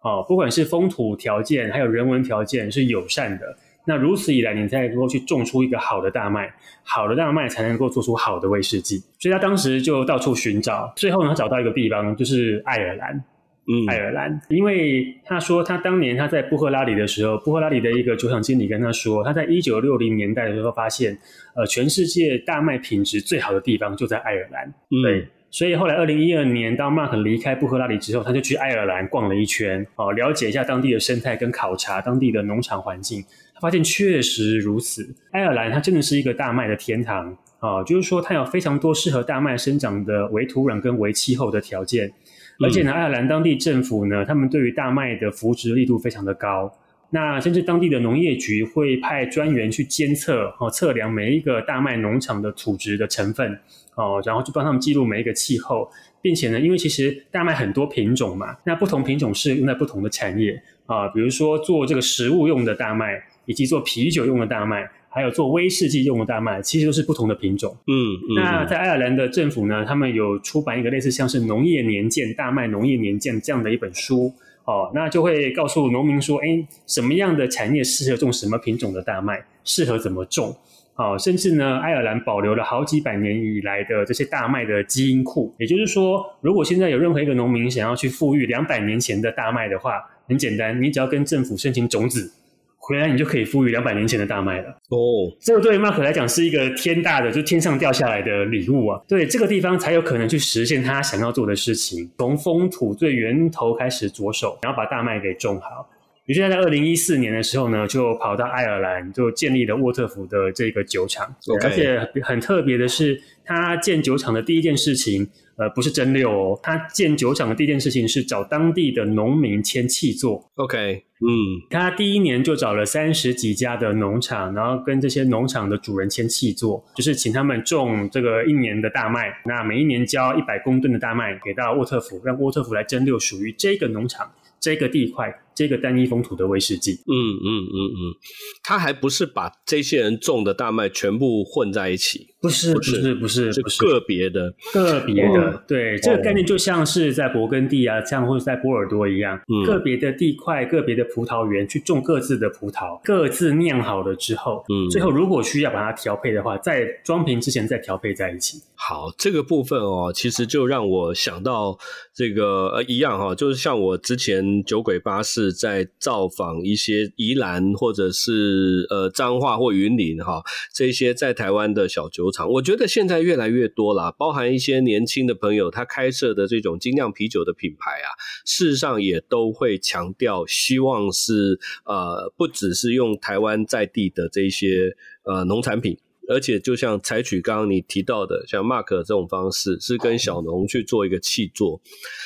哦，不管是风土条件还有人文条件是友善的。那如此以来，你才能够去种出一个好的大麦，好的大麦才能够做出好的威士忌。所以他当时就到处寻找，最后呢，他找到一个地方，就是爱尔兰。嗯，爱尔兰，因为他说他当年他在布赫拉里的时候，布赫拉里的一个酒厂经理跟他说，他在一九六零年代的时候发现，呃，全世界大麦品质最好的地方就在爱尔兰。嗯、对，所以后来二零一二年，当马克离开布赫拉里之后，他就去爱尔兰逛了一圈，哦、呃，了解一下当地的生态跟考察当地的农场环境，他发现确实如此，爱尔兰它真的是一个大麦的天堂啊、呃，就是说它有非常多适合大麦生长的微土壤跟微气候的条件。而且呢，爱尔兰当地政府呢，他们对于大麦的扶植力度非常的高。那甚至当地的农业局会派专员去监测哦，测量每一个大麦农场的土质的成分哦，然后去帮他们记录每一个气候，并且呢，因为其实大麦很多品种嘛，那不同品种是用在不同的产业啊，比如说做这个食物用的大麦，以及做啤酒用的大麦。还有做威士忌用的大麦，其实都是不同的品种。嗯，嗯，那在爱尔兰的政府呢，他们有出版一个类似像是农业年鉴、大麦农业年鉴这样的一本书。哦，那就会告诉农民说，哎，什么样的产业适合种什么品种的大麦，适合怎么种。哦，甚至呢，爱尔兰保留了好几百年以来的这些大麦的基因库。也就是说，如果现在有任何一个农民想要去富裕两百年前的大麦的话，很简单，你只要跟政府申请种子。回来你就可以赋予两百年前的大麦了哦，这个对 Mark 来讲是一个天大的，就天上掉下来的礼物啊！对，这个地方才有可能去实现他想要做的事情，从风土最源头开始着手，然后把大麦给种好。于是他在二零一四年的时候呢，就跑到爱尔兰，就建立了沃特福的这个酒厂。而且很特别的是，他建酒厂的第一件事情。呃，不是蒸馏哦，他建酒厂的第一件事情是找当地的农民签契作。OK，嗯，他第一年就找了三十几家的农场，然后跟这些农场的主人签契作，就是请他们种这个一年的大麦，那每一年交一百公吨的大麦给到沃特福，让沃特福来蒸馏属于这个农场。这个地块，这个单一风土的威士忌，嗯嗯嗯嗯，他还不是把这些人种的大麦全部混在一起，不是不是不是，是个别的。个别的，对，这个概念就像是在勃艮第啊，像或者在波尔多一样，嗯。个别的地块，个别的葡萄园去种各自的葡萄，各自酿好了之后，嗯，最后如果需要把它调配的话，在装瓶之前再调配在一起。好，这个部分哦，其实就让我想到这个呃一样哈，就是像我之前酒鬼巴士是在造访一些宜兰或者是呃彰化或云林哈这些在台湾的小酒厂，我觉得现在越来越多啦，包含一些年轻的朋友他开设的这种精酿啤酒的品牌啊，事实上也都会强调希望是呃不只是用台湾在地的这些呃农产品。而且，就像采取刚刚你提到的，像 Mark 这种方式，是跟小农去做一个契作。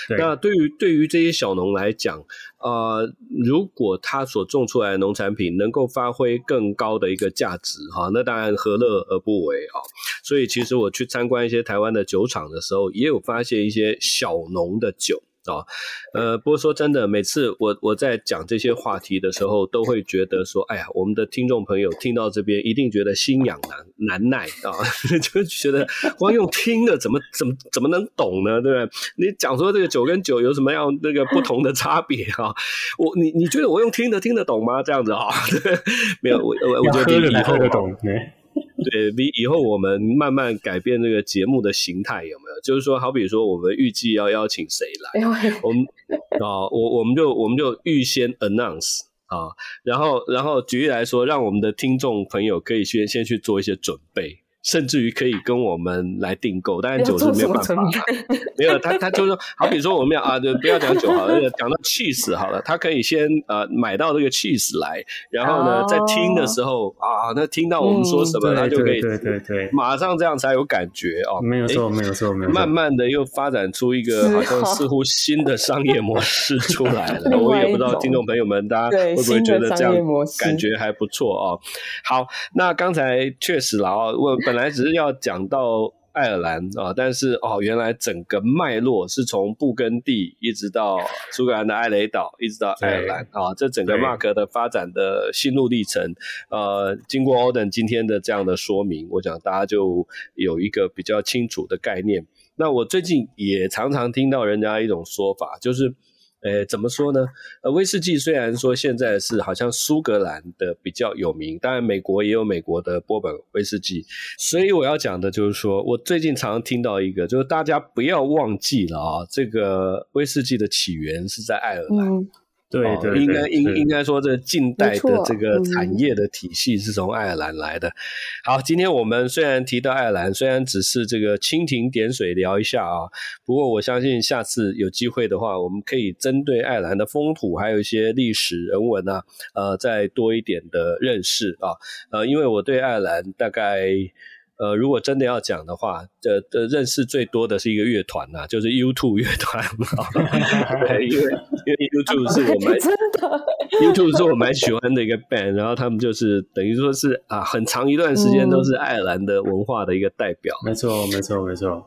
对那对于对于这些小农来讲，呃，如果他所种出来的农产品能够发挥更高的一个价值，哈，那当然何乐而不为啊？所以，其实我去参观一些台湾的酒厂的时候，也有发现一些小农的酒。啊，呃，不过说真的，每次我我在讲这些话题的时候，都会觉得说，哎呀，我们的听众朋友听到这边一定觉得心痒难难耐啊，<laughs> 就觉得光用听的怎么怎么怎么能懂呢？对不对？你讲说这个酒跟酒有什么样那个不同的差别啊？我你你觉得我用听的听得懂吗？这样子啊？<laughs> 没有，我我我觉得你听得懂。<laughs> 对，比以后我们慢慢改变这个节目的形态有没有？就是说，好比说，我们预计要邀请谁来，我们啊，我我们就我们就预先 announce 啊，然后然后举例来说，让我们的听众朋友可以先先去做一些准备。甚至于可以跟我们来订购。当然酒是没有办法，没有他他就是说，好比说我们要啊，不要讲酒好了，讲到 cheese 好了，他可以先呃买到这个 cheese 来，然后呢，在听的时候啊，那听到我们说什么，他就可以对对对，马上这样才有感觉哦。没有错，没有错，没有错。慢慢的又发展出一个好像似乎新的商业模式出来了，<laughs> 我也不知道听众朋友们大家会不会觉得这样感觉还不错哦。好，那刚才确实了啊，问本来只是要讲到爱尔兰啊，但是哦，原来整个脉络是从布根地一直到苏格兰的艾雷岛，一直到爱尔兰啊，这整个 Mark 的发展的心路历程，呃，经过 Alden 今天的这样的说明，我想大家就有一个比较清楚的概念。那我最近也常常听到人家一种说法，就是。呃，怎么说呢？呃，威士忌虽然说现在是好像苏格兰的比较有名，当然美国也有美国的波本威士忌。所以我要讲的就是说，我最近常听到一个，就是大家不要忘记了啊，这个威士忌的起源是在爱尔兰。对对，对，应该应应该说，这近代的这个产业的体系是从爱尔兰来的。好，今天我们虽然提到爱尔兰，虽然只是这个蜻蜓点水聊一下啊，不过我相信下次有机会的话，我们可以针对爱尔兰的风土，还有一些历史人文啊，呃，再多一点的认识啊。呃，因为我对爱尔兰大概。呃，如果真的要讲的话，这这认识最多的是一个乐团呐，就是 U2 乐团。<laughs> 对，因为因为 U2 是我们 <laughs> 真的 U2 是我蛮喜欢的一个 band，然后他们就是等于说是啊，很长一段时间都是爱尔兰的文化的一个代表。没错，没错，没错。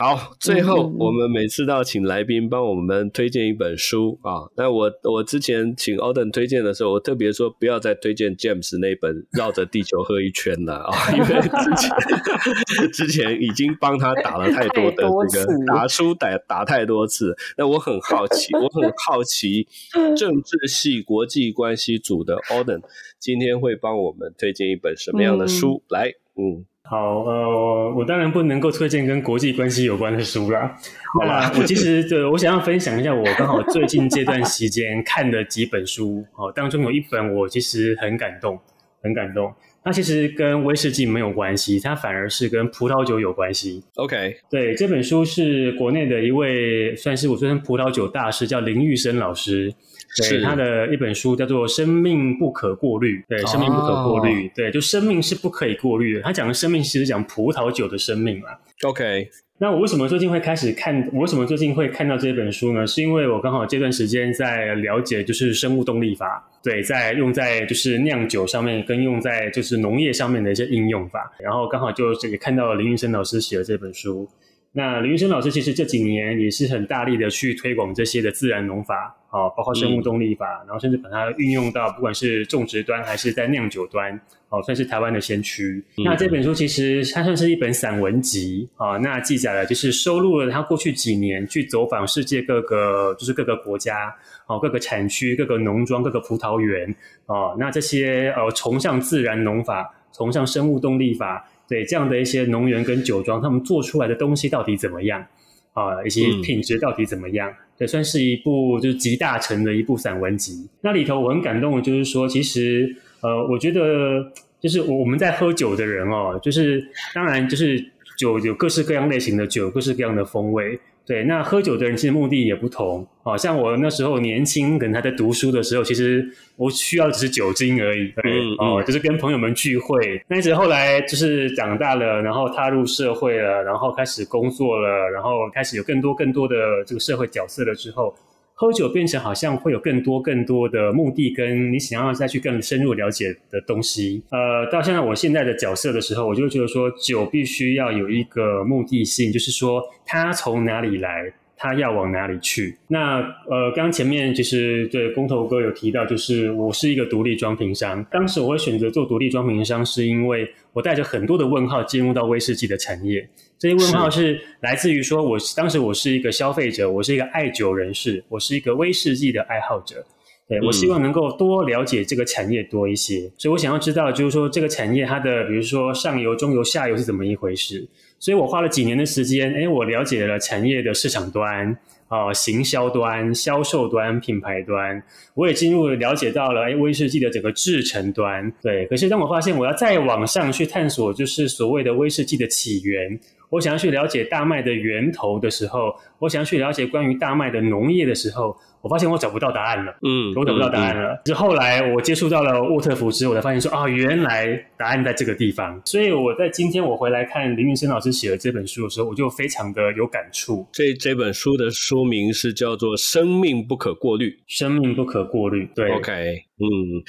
好，最后我们每次都要请来宾帮我们推荐一本书啊。那我我之前请 Alden 推荐的时候，我特别说不要再推荐 James 那本《绕着地球喝一圈》了啊，<laughs> 因为之前 <laughs> 之前已经帮他打了太多的这个打书打打太多次。那我很好奇，我很好奇 <laughs> 政治系国际关系组的 Alden 今天会帮我们推荐一本什么样的书？嗯来，嗯。好，呃，我当然不能够推荐跟国际关系有关的书啦。好啦，我其实对我想要分享一下我刚好最近这段时间看的几本书哦，当中有一本我其实很感动，很感动。它其实跟威士忌没有关系，它反而是跟葡萄酒有关系。OK，对，这本书是国内的一位算是我说葡萄酒大师，叫林玉生老师。对，他的一本书叫做《生命不可过滤》。对，生命不可过滤。Oh. 对，就生命是不可以过滤的。他讲的生命其实讲葡萄酒的生命嘛。OK，那我为什么最近会开始看？我为什么最近会看到这本书呢？是因为我刚好这段时间在了解，就是生物动力法。对，在用在就是酿酒上面，跟用在就是农业上面的一些应用法。然后刚好就也看到了林云生老师写的这本书。那林云生老师其实这几年也是很大力的去推广这些的自然农法，啊，包括生物动力法，嗯、然后甚至把它运用到不管是种植端还是在酿酒端，哦，算是台湾的先驱。嗯、那这本书其实它算是一本散文集，啊，那记载了就是收录了他过去几年去走访世界各个就是各个国家，哦，各个产区、各个农庄、各个葡萄园，哦，那这些呃崇尚自然农法、崇尚生物动力法。对这样的一些农园跟酒庄，他们做出来的东西到底怎么样啊？一些品质到底怎么样？这、也、算是一部就是集大成的一部散文集。那里头我很感动的就是说，其实呃，我觉得就是我们在喝酒的人哦，就是当然就是酒有各式各样类型的酒，各式各样的风味。对，那喝酒的人其实目的也不同，啊像我那时候年轻，可能还在读书的时候，其实我需要的只是酒精而已，对，嗯嗯、哦，就是跟朋友们聚会。那一直后来就是长大了，然后踏入社会了，然后开始工作了，然后开始有更多更多的这个社会角色了之后。喝酒变成好像会有更多更多的目的，跟你想要再去更深入了解的东西。呃，到现在我现在的角色的时候，我就会觉得说，酒必须要有一个目的性，就是说它从哪里来，它要往哪里去。那呃，刚刚前面其实对工头哥有提到，就是我是一个独立装瓶商。当时我会选择做独立装瓶商，是因为我带着很多的问号进入到威士忌的产业。这些问号是来自于说，我当时我是一个消费者，我是一个爱酒人士，我是一个威士忌的爱好者。对，我希望能够多了解这个产业多一些，所以我想要知道，就是说这个产业它的，比如说上游、中游、下游是怎么一回事。所以我花了几年的时间，诶，我了解了产业的市场端，呃行销端、销售端、品牌端，我也进入了了解到了哎威士忌的整个制程端。对，可是当我发现我要再往上去探索，就是所谓的威士忌的起源。我想要去了解大麦的源头的时候，我想要去了解关于大麦的农业的时候，我发现我找不到答案了。嗯，我找不到答案了。是、嗯嗯、后来我接触到了沃特福之后，我才发现说啊，原来答案在这个地方。所以我在今天我回来看林云生老师写的这本书的时候，我就非常的有感触。这这本书的书名是叫做《生命不可过滤》，生命不可过滤。对，OK，嗯。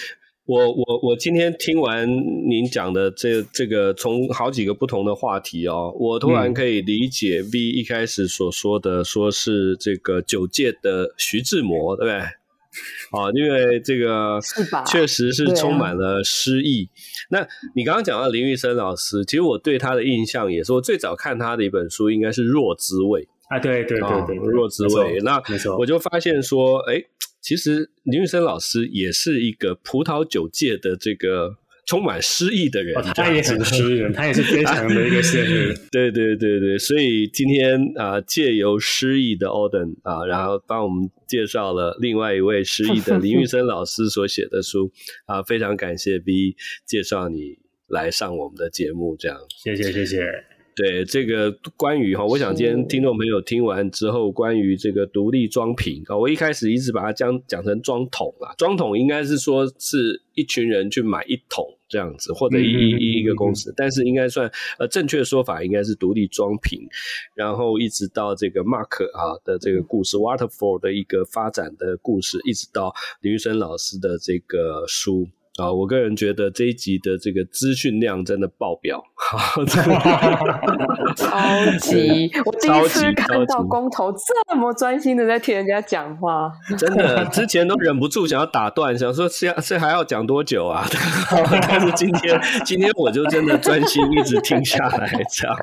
我我我今天听完您讲的这这个从好几个不同的话题哦，我突然可以理解 V 一开始所说的，说是这个九界的徐志摩，对不对？啊，因为这个确实是充满了诗意。啊、那你刚刚讲到林玉生老师，其实我对他的印象也是，我最早看他的一本书应该是《弱滋味》啊，对对对对，对，弱滋味。那我就发现说，哎。其实林玉生老师也是一个葡萄酒界的这个充满诗意的人，哦、他也很诗人，他也是非常的一个诗人。<laughs> 对对对对，所以今天啊，借由诗意的 Oden 啊，然后帮我们介绍了另外一位诗意的林玉生老师所写的书啊，非常感谢 B 介绍你来上我们的节目，这样，谢谢谢谢。对这个关于哈，我想今天听众朋友听完之后，关于这个独立装瓶啊，我一开始一直把它讲讲成装桶啊，装桶应该是说是一群人去买一桶这样子，或者一一一一个公司，但是应该算呃正确的说法应该是独立装瓶，然后一直到这个 Mark 啊的这个故事，Waterfall 的一个发展的故事，一直到林玉生老师的这个书。啊，我个人觉得这一集的这个资讯量真的爆表，<laughs> 超 <laughs> 级！我第一次看到工头这么专心的在听人家讲话，真的，之前都忍不住想要打断，想说这这还要讲多久啊？<laughs> 但是今天今天我就真的专心一直听下来，这样。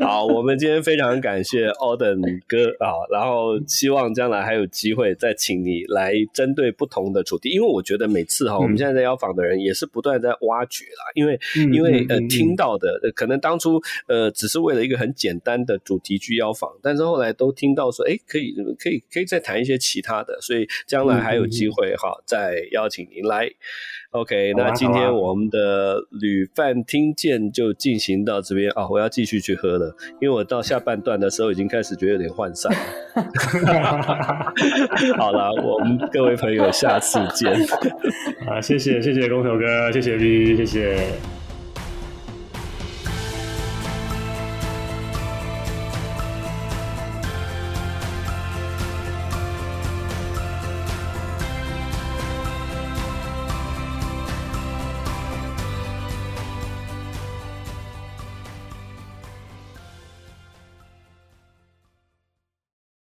好，我们今天非常感谢 Oden 哥啊，然后希望将来还有机会再请你来针对不同的主题，因为我觉得每次哈，我们现在。在邀访的人也是不断在挖掘啦，因为、嗯、因为呃听到的可能当初呃只是为了一个很简单的主题去邀访，但是后来都听到说，哎，可以可以可以再谈一些其他的，所以将来还有机会哈、嗯，再邀请您来。OK，那今天我们的旅饭听见就进行到这边啊、哦，我要继续去喝了，因为我到下半段的时候已经开始觉得有点涣散了。<laughs> 好了，我们各位朋友下次见。<laughs> 啊，谢谢谢谢工头哥，谢谢 V，谢谢。